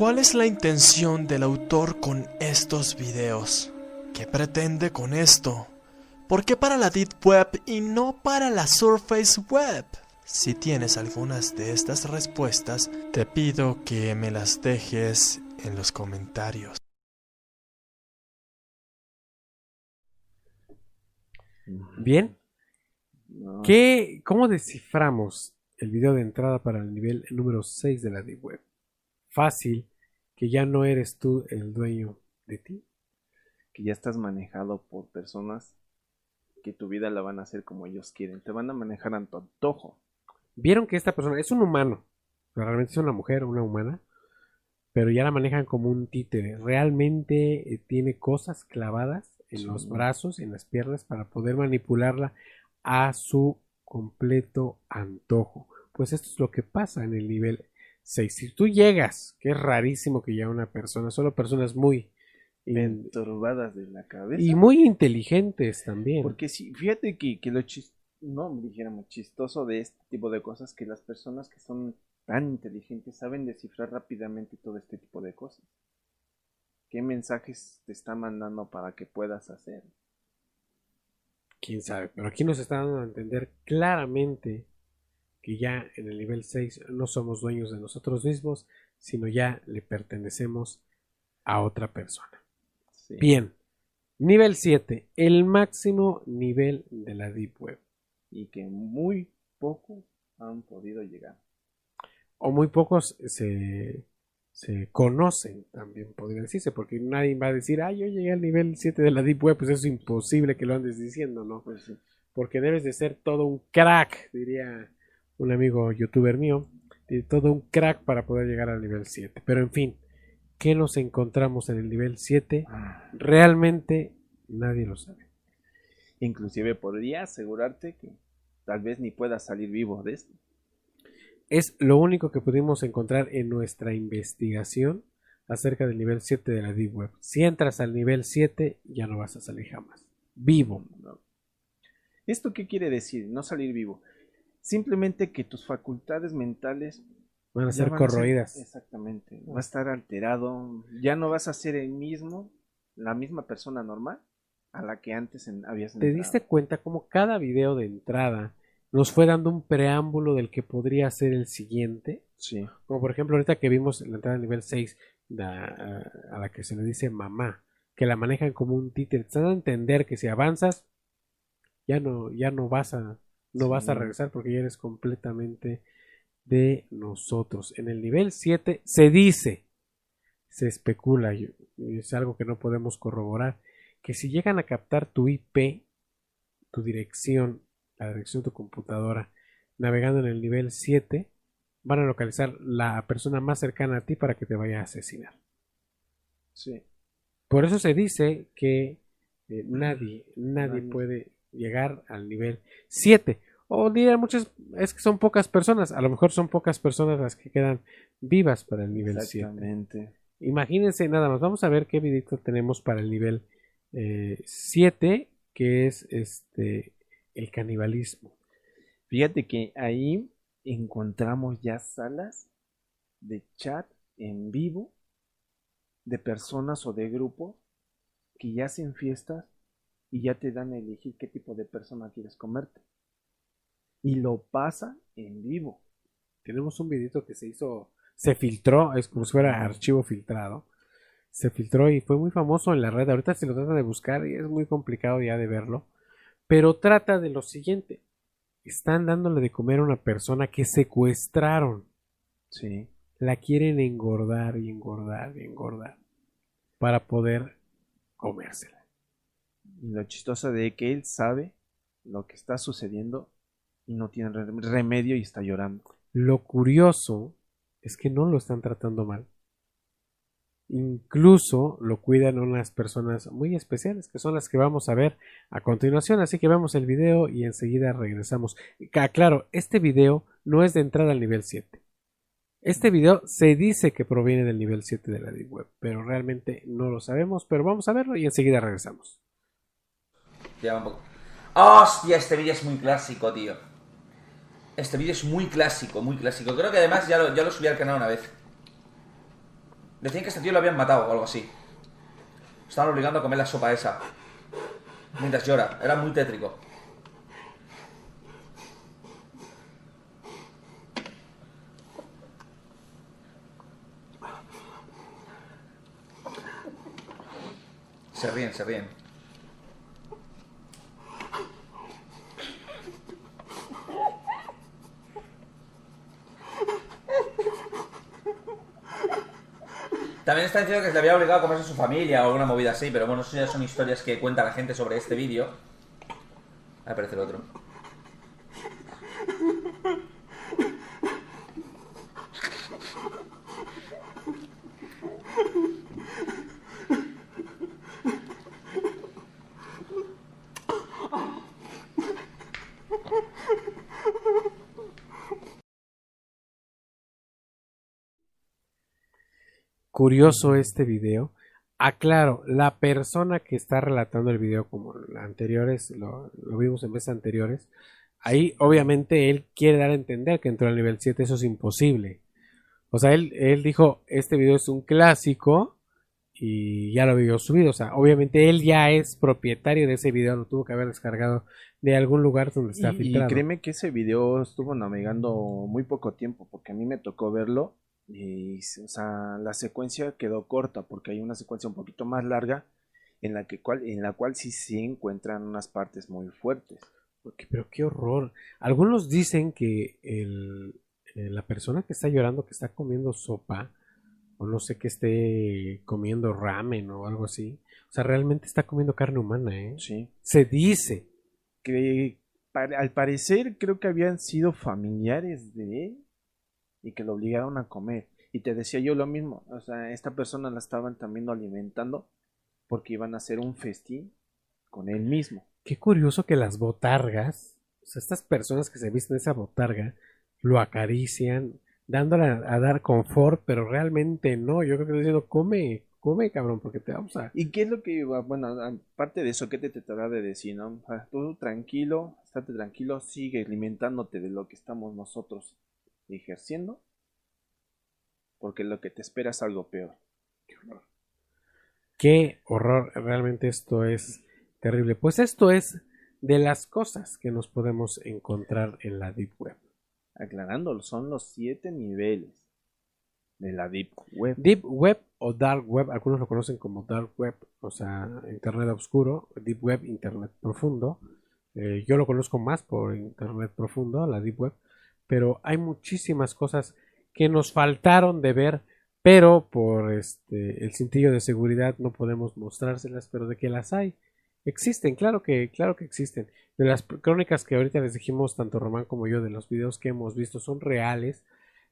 ¿Cuál es la intención del autor con estos videos? ¿Qué pretende con esto? ¿Por qué para la Deep Web y no para la Surface Web? Si tienes algunas de estas respuestas, te pido que me las dejes en los comentarios. Bien. ¿Qué, ¿Cómo desciframos el video de entrada para el nivel número 6 de la Deep Web? Fácil que ya no eres tú el dueño de ti. Que ya estás manejado por personas que tu vida la van a hacer como ellos quieren. Te van a manejar a tu antojo. Vieron que esta persona es un humano. Realmente es una mujer, una humana. Pero ya la manejan como un títere. Realmente eh, tiene cosas clavadas en los brazos, en las piernas, para poder manipularla a su completo antojo. Pues esto es lo que pasa en el nivel si tú llegas, que es rarísimo que ya una persona, solo personas muy enturbadas de la cabeza. Y muy inteligentes también. Porque sí, fíjate que, que lo chis, no dijéramos chistoso de este tipo de cosas, que las personas que son tan inteligentes saben descifrar rápidamente todo este tipo de cosas. ¿Qué mensajes te está mandando para que puedas hacer? Quién sabe, pero aquí nos está dando a entender claramente que ya en el nivel 6 no somos dueños de nosotros mismos, sino ya le pertenecemos a otra persona. Sí. Bien, nivel 7, el máximo nivel de la Deep Web. Y que muy pocos han podido llegar. O muy pocos se, se conocen, también podría decirse, porque nadie va a decir, ah, yo llegué al nivel 7 de la Deep Web, pues eso es imposible que lo andes diciendo, ¿no? Pues porque debes de ser todo un crack, diría un amigo youtuber mío, de todo un crack para poder llegar al nivel 7. Pero en fin, ¿qué nos encontramos en el nivel 7? Realmente nadie lo sabe. Inclusive podría asegurarte que tal vez ni puedas salir vivo de esto. Es lo único que pudimos encontrar en nuestra investigación acerca del nivel 7 de la Deep Web. Si entras al nivel 7, ya no vas a salir jamás. Vivo. ¿Esto qué quiere decir? No salir vivo. Simplemente que tus facultades mentales Van a ser van corroídas. exactamente. Va a estar alterado. Ya no vas a ser el mismo, la misma persona normal a la que antes en- habías ¿Te entrado. diste cuenta cómo cada video de entrada nos fue dando un preámbulo del que podría ser el siguiente? Sí. Como por ejemplo ahorita que vimos la entrada nivel 6 la- a la que se le dice mamá, que la manejan como un títere. Te dando a entender que si avanzas ya no, ya no vas a no vas a regresar porque ya eres completamente de nosotros. En el nivel 7 se dice, se especula, y y es algo que no podemos corroborar, que si llegan a captar tu IP, tu dirección, la dirección de tu computadora, navegando en el nivel 7, van a localizar la persona más cercana a ti para que te vaya a asesinar. Sí. Por eso se dice que eh, nadie, nadie Nadie. puede llegar al nivel 7. O dirían muchas, es que son pocas personas, a lo mejor son pocas personas las que quedan vivas para el nivel 7. Exactamente. Imagínense nada más, vamos a ver qué videito tenemos para el nivel 7, que es este el canibalismo. Fíjate que ahí encontramos ya salas de chat en vivo de personas o de grupos que ya hacen fiestas y ya te dan a elegir qué tipo de persona quieres comerte. Y lo pasa en vivo. Tenemos un videito que se hizo, se filtró, es como si fuera archivo filtrado. Se filtró y fue muy famoso en la red. Ahorita se lo trata de buscar y es muy complicado ya de verlo. Pero trata de lo siguiente. Están dándole de comer a una persona que secuestraron. Sí. La quieren engordar y engordar y engordar para poder comérsela. Y lo chistoso de que él sabe lo que está sucediendo y no tiene re- remedio y está llorando. Lo curioso es que no lo están tratando mal. Incluso lo cuidan unas personas muy especiales, que son las que vamos a ver a continuación. Así que vemos el video y enseguida regresamos. Ah, Claro, este video no es de entrada al nivel 7. Este video se dice que proviene del nivel 7 de la Deep Web, pero realmente no lo sabemos. Pero vamos a verlo y enseguida regresamos. ¡Hostia! Este vídeo es muy clásico, tío. Este vídeo es muy clásico, muy clásico. Creo que además ya lo, ya lo subí al canal una vez. Decían que este tío lo habían matado o algo así. Estaban obligando a comer la sopa esa. Mientras llora. Era muy tétrico. Se ríen, se ríen. También está diciendo que se le había obligado a comerse a su familia o alguna movida así, pero bueno, eso ya son historias que cuenta la gente sobre este vídeo. Ahí aparece el otro. Curioso este video. Aclaro, la persona que está relatando el video, como anteriores, lo, lo vimos en veces anteriores, ahí obviamente él quiere dar a entender que entró al nivel 7, eso es imposible. O sea, él, él dijo, este video es un clásico y ya lo vio subido. O sea, obviamente él ya es propietario de ese video, lo tuvo que haber descargado de algún lugar donde está Y, y filtrado. créeme que ese video estuvo navegando muy poco tiempo, porque a mí me tocó verlo y, o sea, la secuencia quedó corta, porque hay una secuencia un poquito más larga en la, que, cual, en la cual sí se encuentran unas partes muy fuertes. Porque- pero qué horror. Algunos dicen que el, eh, la persona que está llorando, que está comiendo sopa, o no sé que esté comiendo ramen o algo así, o sea, realmente está comiendo carne humana, ¿eh? Sí. Se dice. Que al parecer creo que habían sido familiares de él y que lo obligaron a comer. Y te decía yo lo mismo, o sea, esta persona la estaban también alimentando porque iban a hacer un festín con él mismo. Qué curioso que las botargas, o sea, estas personas que se visten de esa botarga, lo acarician, dándole a, a dar confort, pero realmente no. Yo creo que estoy diciendo, come, come, cabrón, porque te vamos a. ¿Y qué es lo que iba? Bueno, aparte de eso, ¿qué te tratará de decir, no? Tú tranquilo, estate tranquilo, sigue alimentándote de lo que estamos nosotros ejerciendo, porque lo que te espera es algo peor. Qué horror, realmente esto es terrible. Pues esto es de las cosas que nos podemos encontrar en la Deep Web. Aclarándolo, son los siete niveles de la Deep Web. Deep Web o Dark Web, algunos lo conocen como Dark Web, o sea, Internet oscuro, Deep Web, Internet profundo. Eh, yo lo conozco más por Internet profundo, la Deep Web, pero hay muchísimas cosas que nos faltaron de ver, pero por este el cintillo de seguridad no podemos mostrárselas, pero de que las hay. Existen, claro que, claro que existen. De las crónicas que ahorita les dijimos, tanto Román como yo, de los videos que hemos visto, son reales.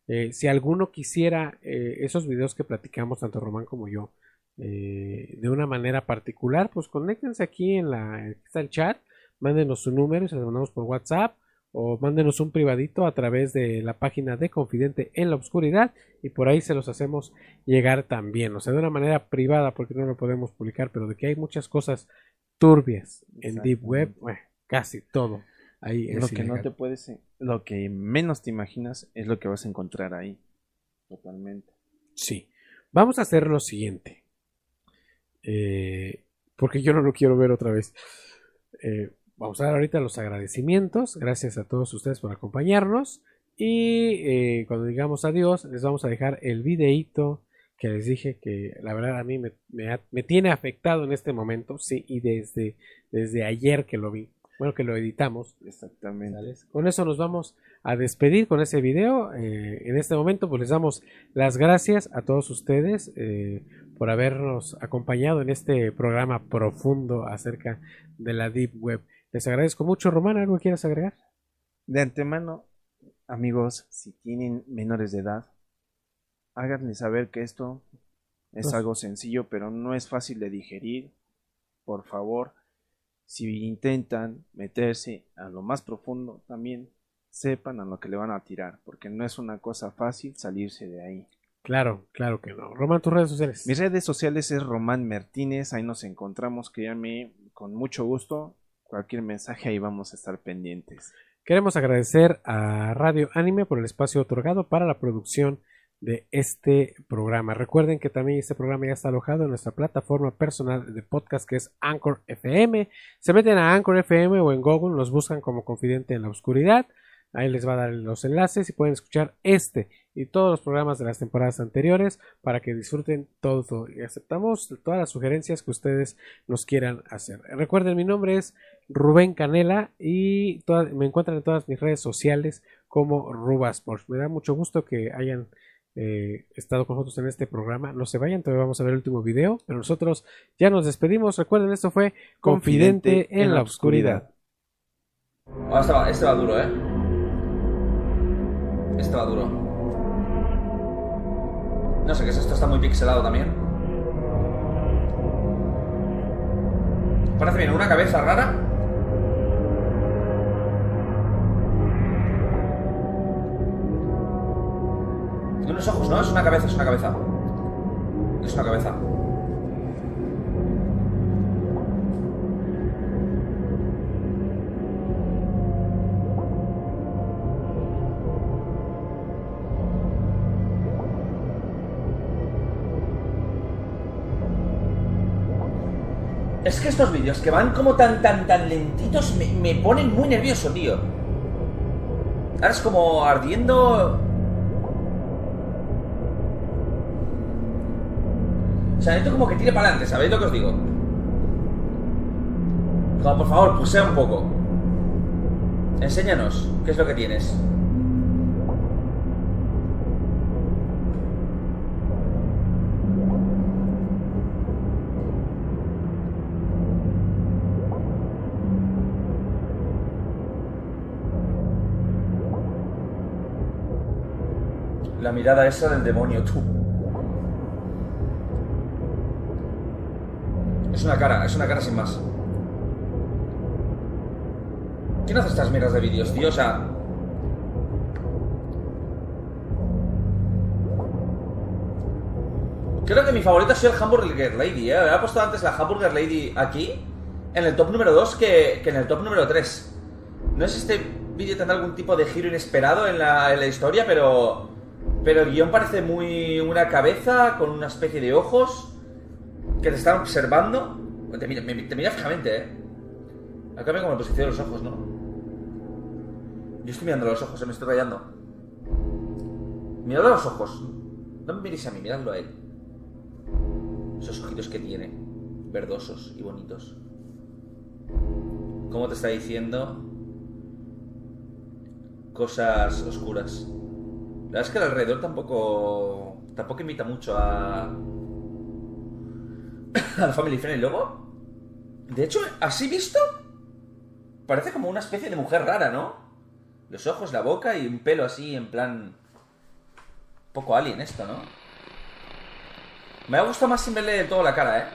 Eh, si alguno quisiera eh, esos videos que platicamos, tanto Román como yo, eh, de una manera particular, pues conéctense aquí en la está el chat, mándenos su número y se lo mandamos por WhatsApp o mándenos un privadito a través de la página de Confidente en la Oscuridad y por ahí se los hacemos llegar también, o sea, de una manera privada porque no lo podemos publicar, pero de que hay muchas cosas turbias en Deep Web, bueno, casi todo. Ahí es Lo que no te puedes, lo que menos te imaginas es lo que vas a encontrar ahí. Totalmente. Sí. Vamos a hacer lo siguiente. Eh, porque yo no lo quiero ver otra vez. Eh, vamos a dar ahorita los agradecimientos. Gracias a todos ustedes por acompañarnos. Y eh, cuando digamos adiós, les vamos a dejar el videíto que les dije que la verdad a mí me, me tiene afectado en este momento. Sí, y desde, desde ayer que lo vi. Bueno, que lo editamos. Exactamente. ¿Sales? Con eso nos vamos a despedir con ese video. Eh, en este momento, pues les damos las gracias a todos ustedes eh, por habernos acompañado en este programa profundo acerca de la Deep Web. Les agradezco mucho. Román, ¿algo quieres agregar? De antemano, amigos, si tienen menores de edad, háganle saber que esto es Pues- algo sencillo, pero no es fácil de digerir. Por favor, si intentan meterse a lo más profundo, también sepan a lo que le van a tirar, porque no es una cosa fácil salirse de ahí. Claro, claro que no. Román, tus redes sociales. Mis redes sociales es Román Martínez, ahí nos encontramos, créanme, con mucho gusto. Cualquier mensaje ahí vamos a estar pendientes. Queremos agradecer a Radio Anime por el espacio otorgado para la producción de este programa. Recuerden que también este programa ya está alojado en nuestra plataforma personal de podcast que es Anchor FM. Se meten a Anchor FM o en Google, nos buscan como Confidente en la Oscuridad. Ahí les va a dar los enlaces y pueden escuchar este y todos los programas de las temporadas anteriores para que disfruten todo y aceptamos todas las sugerencias que ustedes nos quieran hacer. Recuerden, mi nombre es Rubén Canela y me encuentran en todas mis redes sociales como Rubasports. Me da mucho gusto que hayan eh, estado con nosotros en este programa. No se vayan, todavía vamos a ver el último video, pero nosotros ya nos despedimos. Recuerden, esto fue Confidente en la Oscuridad. Ah, este va, este va duro, ¿eh? Va duro. No sé qué es esto, está muy pixelado también. Parece bien, una cabeza rara. Unos ojos, ¿no? Es una cabeza, es una cabeza. Es una cabeza. Es que estos vídeos que van como tan, tan, tan lentitos me, ponen muy nervioso, tío. Ahora es como ardiendo... O sea, necesito como que tire para adelante, ¿sabéis lo que os digo? Por favor, pusea un poco. Enséñanos, ¿qué es lo que tienes? La mirada esa del demonio, tú. Es una cara, es una cara sin más. ¿Quién hace estas mierdas de vídeos, tío? O sea... Creo que mi favorita sido el Hamburger Lady, ¿eh? Había puesto antes la Hamburger Lady aquí, en el top número 2, que, que en el top número 3. No si este vídeo tendrá algún tipo de giro inesperado en la, en la historia, pero... Pero el guion parece muy una cabeza con una especie de ojos que te están observando. Te mira, te mira fijamente, ¿eh? Acá me como la posición de los ojos, ¿no? Yo estoy mirando los ojos, se me estoy rayando. Miradlo a los ojos. No me miréis a mí, miradlo a él. Esos ojitos que tiene, verdosos y bonitos. ¿Cómo te está diciendo? Cosas oscuras. La verdad es que alrededor tampoco. tampoco invita mucho a. a la Family Friendly. Luego. De hecho, así visto. Parece como una especie de mujer rara, ¿no? Los ojos, la boca y un pelo así en plan. Poco alien esto, ¿no? Me ha gustado más sin verle del todo la cara, ¿eh?